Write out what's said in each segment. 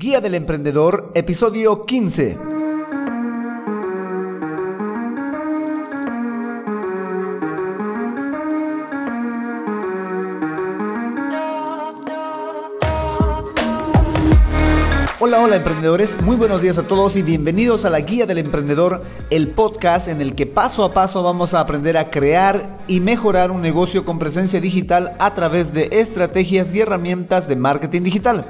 Guía del Emprendedor, episodio 15. Hola, hola emprendedores, muy buenos días a todos y bienvenidos a la Guía del Emprendedor, el podcast en el que paso a paso vamos a aprender a crear y mejorar un negocio con presencia digital a través de estrategias y herramientas de marketing digital.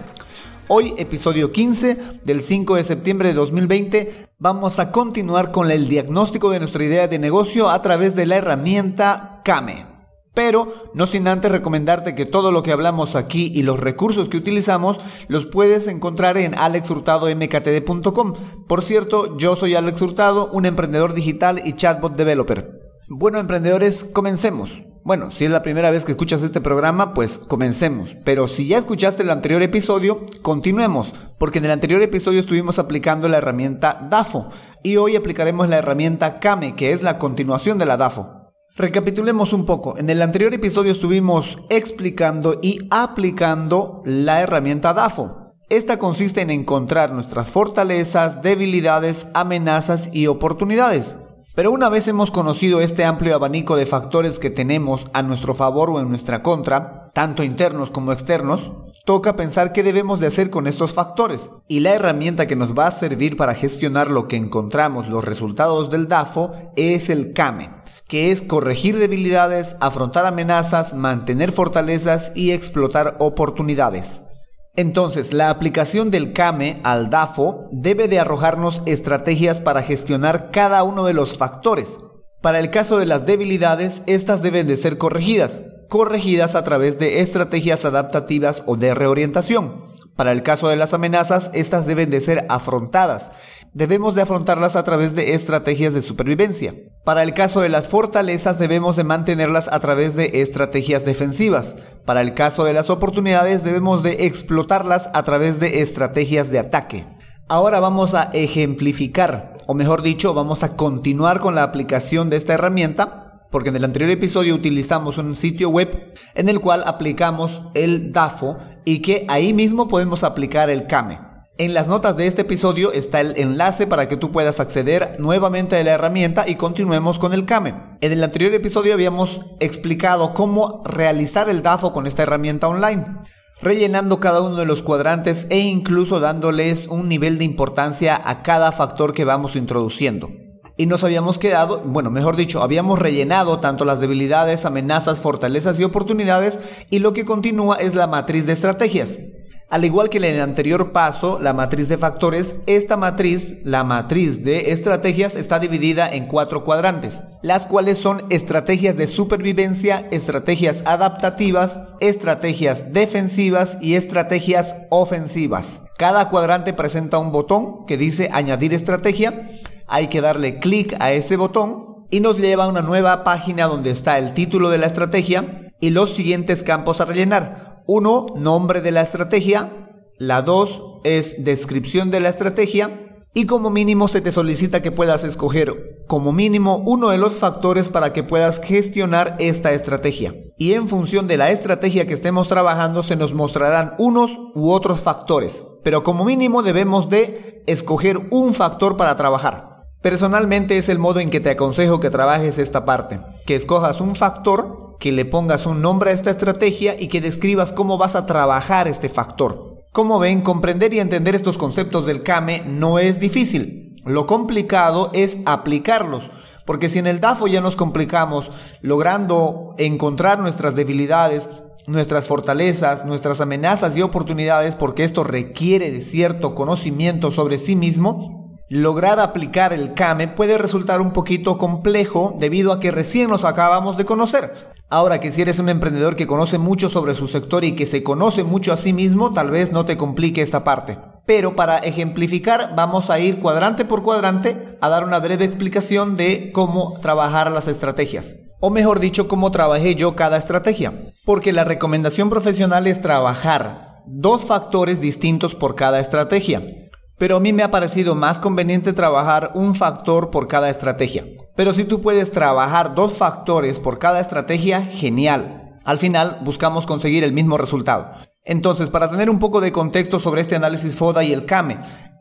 Hoy, episodio 15 del 5 de septiembre de 2020, vamos a continuar con el diagnóstico de nuestra idea de negocio a través de la herramienta Kame. Pero no sin antes recomendarte que todo lo que hablamos aquí y los recursos que utilizamos los puedes encontrar en alexhurtadomktd.com. Por cierto, yo soy Alex Hurtado, un emprendedor digital y chatbot developer. Bueno, emprendedores, comencemos. Bueno, si es la primera vez que escuchas este programa, pues comencemos. Pero si ya escuchaste el anterior episodio, continuemos, porque en el anterior episodio estuvimos aplicando la herramienta DAFO y hoy aplicaremos la herramienta Kame, que es la continuación de la DAFO. Recapitulemos un poco. En el anterior episodio estuvimos explicando y aplicando la herramienta DAFO. Esta consiste en encontrar nuestras fortalezas, debilidades, amenazas y oportunidades. Pero una vez hemos conocido este amplio abanico de factores que tenemos a nuestro favor o en nuestra contra, tanto internos como externos, toca pensar qué debemos de hacer con estos factores. Y la herramienta que nos va a servir para gestionar lo que encontramos, los resultados del DAFO, es el CAME, que es corregir debilidades, afrontar amenazas, mantener fortalezas y explotar oportunidades. Entonces, la aplicación del CAME al DAFO debe de arrojarnos estrategias para gestionar cada uno de los factores. Para el caso de las debilidades, estas deben de ser corregidas, corregidas a través de estrategias adaptativas o de reorientación. Para el caso de las amenazas, estas deben de ser afrontadas. Debemos de afrontarlas a través de estrategias de supervivencia. Para el caso de las fortalezas, debemos de mantenerlas a través de estrategias defensivas. Para el caso de las oportunidades, debemos de explotarlas a través de estrategias de ataque. Ahora vamos a ejemplificar, o mejor dicho, vamos a continuar con la aplicación de esta herramienta porque en el anterior episodio utilizamos un sitio web en el cual aplicamos el DAFO y que ahí mismo podemos aplicar el CAME. En las notas de este episodio está el enlace para que tú puedas acceder nuevamente a la herramienta y continuemos con el CAME. En el anterior episodio habíamos explicado cómo realizar el DAFO con esta herramienta online, rellenando cada uno de los cuadrantes e incluso dándoles un nivel de importancia a cada factor que vamos introduciendo y nos habíamos quedado, bueno, mejor dicho, habíamos rellenado tanto las debilidades, amenazas, fortalezas y oportunidades y lo que continúa es la matriz de estrategias. Al igual que en el anterior paso, la matriz de factores, esta matriz, la matriz de estrategias, está dividida en cuatro cuadrantes, las cuales son estrategias de supervivencia, estrategias adaptativas, estrategias defensivas y estrategias ofensivas. Cada cuadrante presenta un botón que dice añadir estrategia hay que darle clic a ese botón y nos lleva a una nueva página donde está el título de la estrategia y los siguientes campos a rellenar. Uno, nombre de la estrategia. La dos es descripción de la estrategia. Y como mínimo se te solicita que puedas escoger como mínimo uno de los factores para que puedas gestionar esta estrategia. Y en función de la estrategia que estemos trabajando se nos mostrarán unos u otros factores. Pero como mínimo debemos de escoger un factor para trabajar. Personalmente es el modo en que te aconsejo que trabajes esta parte, que escojas un factor, que le pongas un nombre a esta estrategia y que describas cómo vas a trabajar este factor. Como ven, comprender y entender estos conceptos del CAME no es difícil. Lo complicado es aplicarlos, porque si en el DAFO ya nos complicamos logrando encontrar nuestras debilidades, nuestras fortalezas, nuestras amenazas y oportunidades, porque esto requiere de cierto conocimiento sobre sí mismo, lograr aplicar el CAME puede resultar un poquito complejo debido a que recién nos acabamos de conocer. Ahora que si eres un emprendedor que conoce mucho sobre su sector y que se conoce mucho a sí mismo, tal vez no te complique esta parte. Pero para ejemplificar vamos a ir cuadrante por cuadrante a dar una breve explicación de cómo trabajar las estrategias. O mejor dicho, cómo trabajé yo cada estrategia. Porque la recomendación profesional es trabajar dos factores distintos por cada estrategia. Pero a mí me ha parecido más conveniente trabajar un factor por cada estrategia. Pero si tú puedes trabajar dos factores por cada estrategia, genial. Al final buscamos conseguir el mismo resultado. Entonces, para tener un poco de contexto sobre este análisis FODA y el CAME,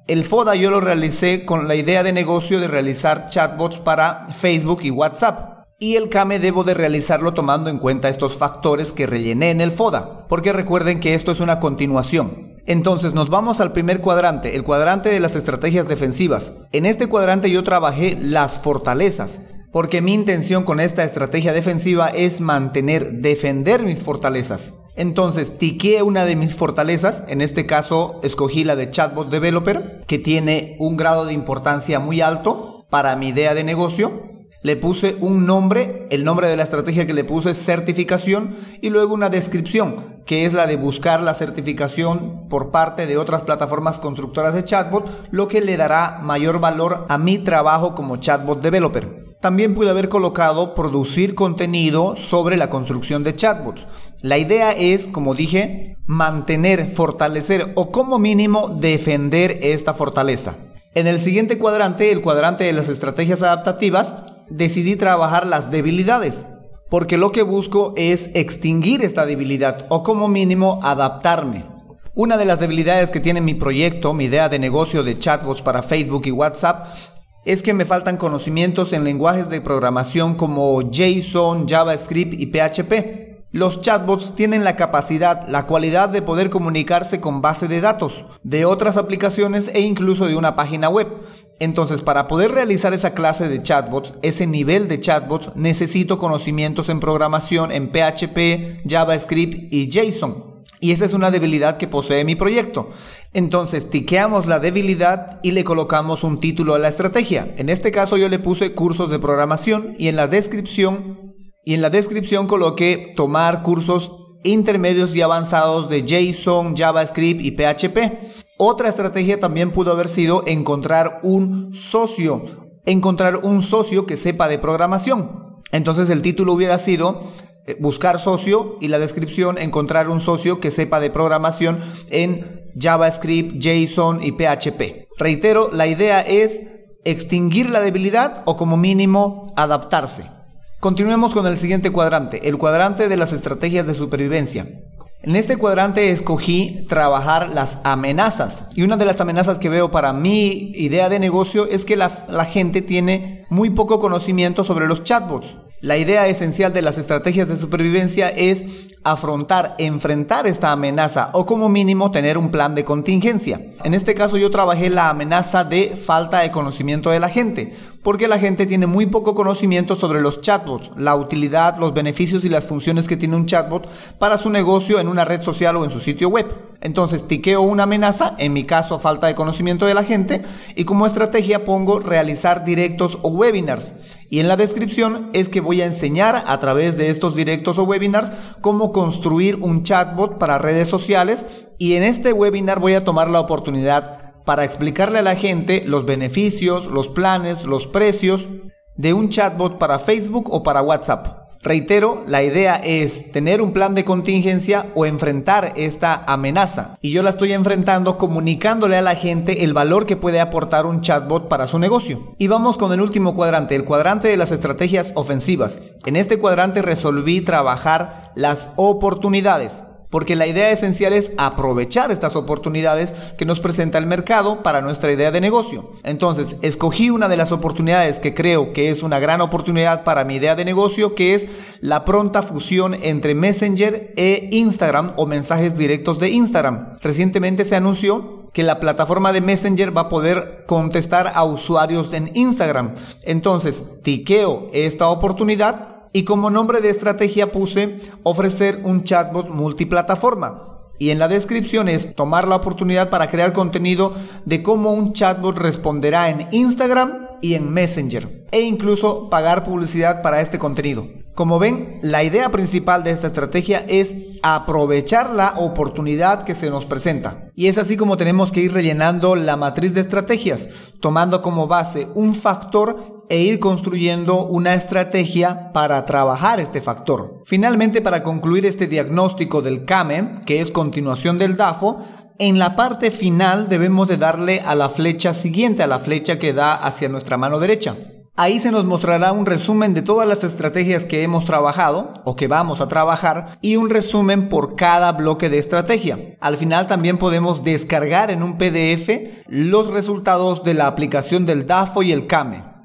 el FODA yo lo realicé con la idea de negocio de realizar chatbots para Facebook y WhatsApp. Y el CAME debo de realizarlo tomando en cuenta estos factores que rellené en el FODA, porque recuerden que esto es una continuación. Entonces nos vamos al primer cuadrante, el cuadrante de las estrategias defensivas. En este cuadrante yo trabajé las fortalezas, porque mi intención con esta estrategia defensiva es mantener, defender mis fortalezas. Entonces, tiqué una de mis fortalezas, en este caso escogí la de Chatbot Developer, que tiene un grado de importancia muy alto para mi idea de negocio. Le puse un nombre, el nombre de la estrategia que le puse es certificación y luego una descripción, que es la de buscar la certificación por parte de otras plataformas constructoras de chatbot, lo que le dará mayor valor a mi trabajo como chatbot developer. También pude haber colocado producir contenido sobre la construcción de chatbots. La idea es, como dije, mantener, fortalecer o como mínimo defender esta fortaleza. En el siguiente cuadrante, el cuadrante de las estrategias adaptativas, decidí trabajar las debilidades, porque lo que busco es extinguir esta debilidad o como mínimo adaptarme. Una de las debilidades que tiene mi proyecto, mi idea de negocio de chatbots para Facebook y WhatsApp, es que me faltan conocimientos en lenguajes de programación como JSON, JavaScript y PHP. Los chatbots tienen la capacidad, la cualidad de poder comunicarse con base de datos de otras aplicaciones e incluso de una página web. Entonces, para poder realizar esa clase de chatbots, ese nivel de chatbots, necesito conocimientos en programación en PHP, JavaScript y JSON. Y esa es una debilidad que posee mi proyecto. Entonces, tiqueamos la debilidad y le colocamos un título a la estrategia. En este caso yo le puse cursos de programación y en la descripción y en la descripción coloqué tomar cursos intermedios y avanzados de JSON, JavaScript y PHP. Otra estrategia también pudo haber sido encontrar un socio, encontrar un socio que sepa de programación. Entonces el título hubiera sido eh, buscar socio y la descripción encontrar un socio que sepa de programación en JavaScript, JSON y PHP. Reitero, la idea es extinguir la debilidad o como mínimo adaptarse. Continuemos con el siguiente cuadrante, el cuadrante de las estrategias de supervivencia. En este cuadrante escogí trabajar las amenazas. Y una de las amenazas que veo para mi idea de negocio es que la, la gente tiene muy poco conocimiento sobre los chatbots. La idea esencial de las estrategias de supervivencia es afrontar, enfrentar esta amenaza o como mínimo tener un plan de contingencia. En este caso yo trabajé la amenaza de falta de conocimiento de la gente, porque la gente tiene muy poco conocimiento sobre los chatbots, la utilidad, los beneficios y las funciones que tiene un chatbot para su negocio en una red social o en su sitio web. Entonces tiqueo una amenaza, en mi caso falta de conocimiento de la gente, y como estrategia pongo realizar directos o webinars. Y en la descripción es que voy a enseñar a través de estos directos o webinars cómo construir un chatbot para redes sociales y en este webinar voy a tomar la oportunidad para explicarle a la gente los beneficios, los planes, los precios de un chatbot para Facebook o para WhatsApp. Reitero, la idea es tener un plan de contingencia o enfrentar esta amenaza. Y yo la estoy enfrentando comunicándole a la gente el valor que puede aportar un chatbot para su negocio. Y vamos con el último cuadrante, el cuadrante de las estrategias ofensivas. En este cuadrante resolví trabajar las oportunidades porque la idea esencial es aprovechar estas oportunidades que nos presenta el mercado para nuestra idea de negocio. Entonces, escogí una de las oportunidades que creo que es una gran oportunidad para mi idea de negocio, que es la pronta fusión entre Messenger e Instagram o mensajes directos de Instagram. Recientemente se anunció que la plataforma de Messenger va a poder contestar a usuarios en Instagram. Entonces, tiqueo esta oportunidad y como nombre de estrategia puse ofrecer un chatbot multiplataforma. Y en la descripción es tomar la oportunidad para crear contenido de cómo un chatbot responderá en Instagram y en Messenger. E incluso pagar publicidad para este contenido. Como ven, la idea principal de esta estrategia es aprovechar la oportunidad que se nos presenta. Y es así como tenemos que ir rellenando la matriz de estrategias, tomando como base un factor e ir construyendo una estrategia para trabajar este factor. Finalmente, para concluir este diagnóstico del CAME, que es continuación del DAFO, en la parte final debemos de darle a la flecha siguiente, a la flecha que da hacia nuestra mano derecha. Ahí se nos mostrará un resumen de todas las estrategias que hemos trabajado o que vamos a trabajar y un resumen por cada bloque de estrategia. Al final también podemos descargar en un PDF los resultados de la aplicación del DAFO y el CAME.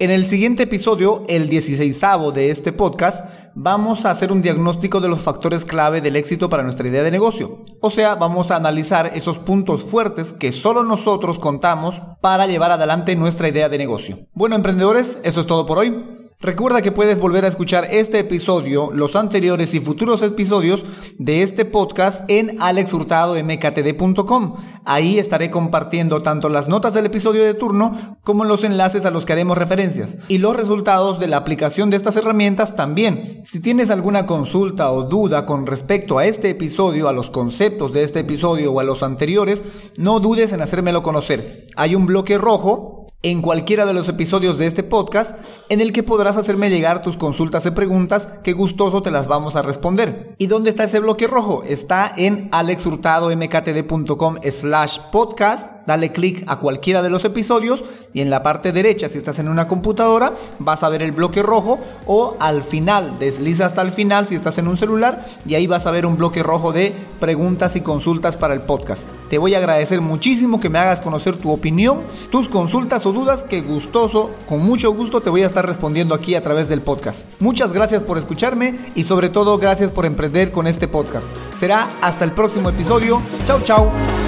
En el siguiente episodio, el 16 de este podcast, vamos a hacer un diagnóstico de los factores clave del éxito para nuestra idea de negocio. O sea, vamos a analizar esos puntos fuertes que solo nosotros contamos para llevar adelante nuestra idea de negocio. Bueno, emprendedores, eso es todo por hoy. Recuerda que puedes volver a escuchar este episodio, los anteriores y futuros episodios de este podcast en alexhurtadomktd.com. Ahí estaré compartiendo tanto las notas del episodio de turno como los enlaces a los que haremos referencias y los resultados de la aplicación de estas herramientas también. Si tienes alguna consulta o duda con respecto a este episodio, a los conceptos de este episodio o a los anteriores, no dudes en hacérmelo conocer. Hay un bloque rojo en cualquiera de los episodios de este podcast en el que podrás hacerme llegar tus consultas y preguntas que gustoso te las vamos a responder. ¿Y dónde está ese bloque rojo? Está en alexhurtadomktd.com slash podcast. Dale clic a cualquiera de los episodios y en la parte derecha, si estás en una computadora, vas a ver el bloque rojo o al final, desliza hasta el final si estás en un celular y ahí vas a ver un bloque rojo de preguntas y consultas para el podcast. Te voy a agradecer muchísimo que me hagas conocer tu opinión, tus consultas dudas que gustoso, con mucho gusto te voy a estar respondiendo aquí a través del podcast. Muchas gracias por escucharme y sobre todo gracias por emprender con este podcast. Será hasta el próximo episodio. Chau, chau.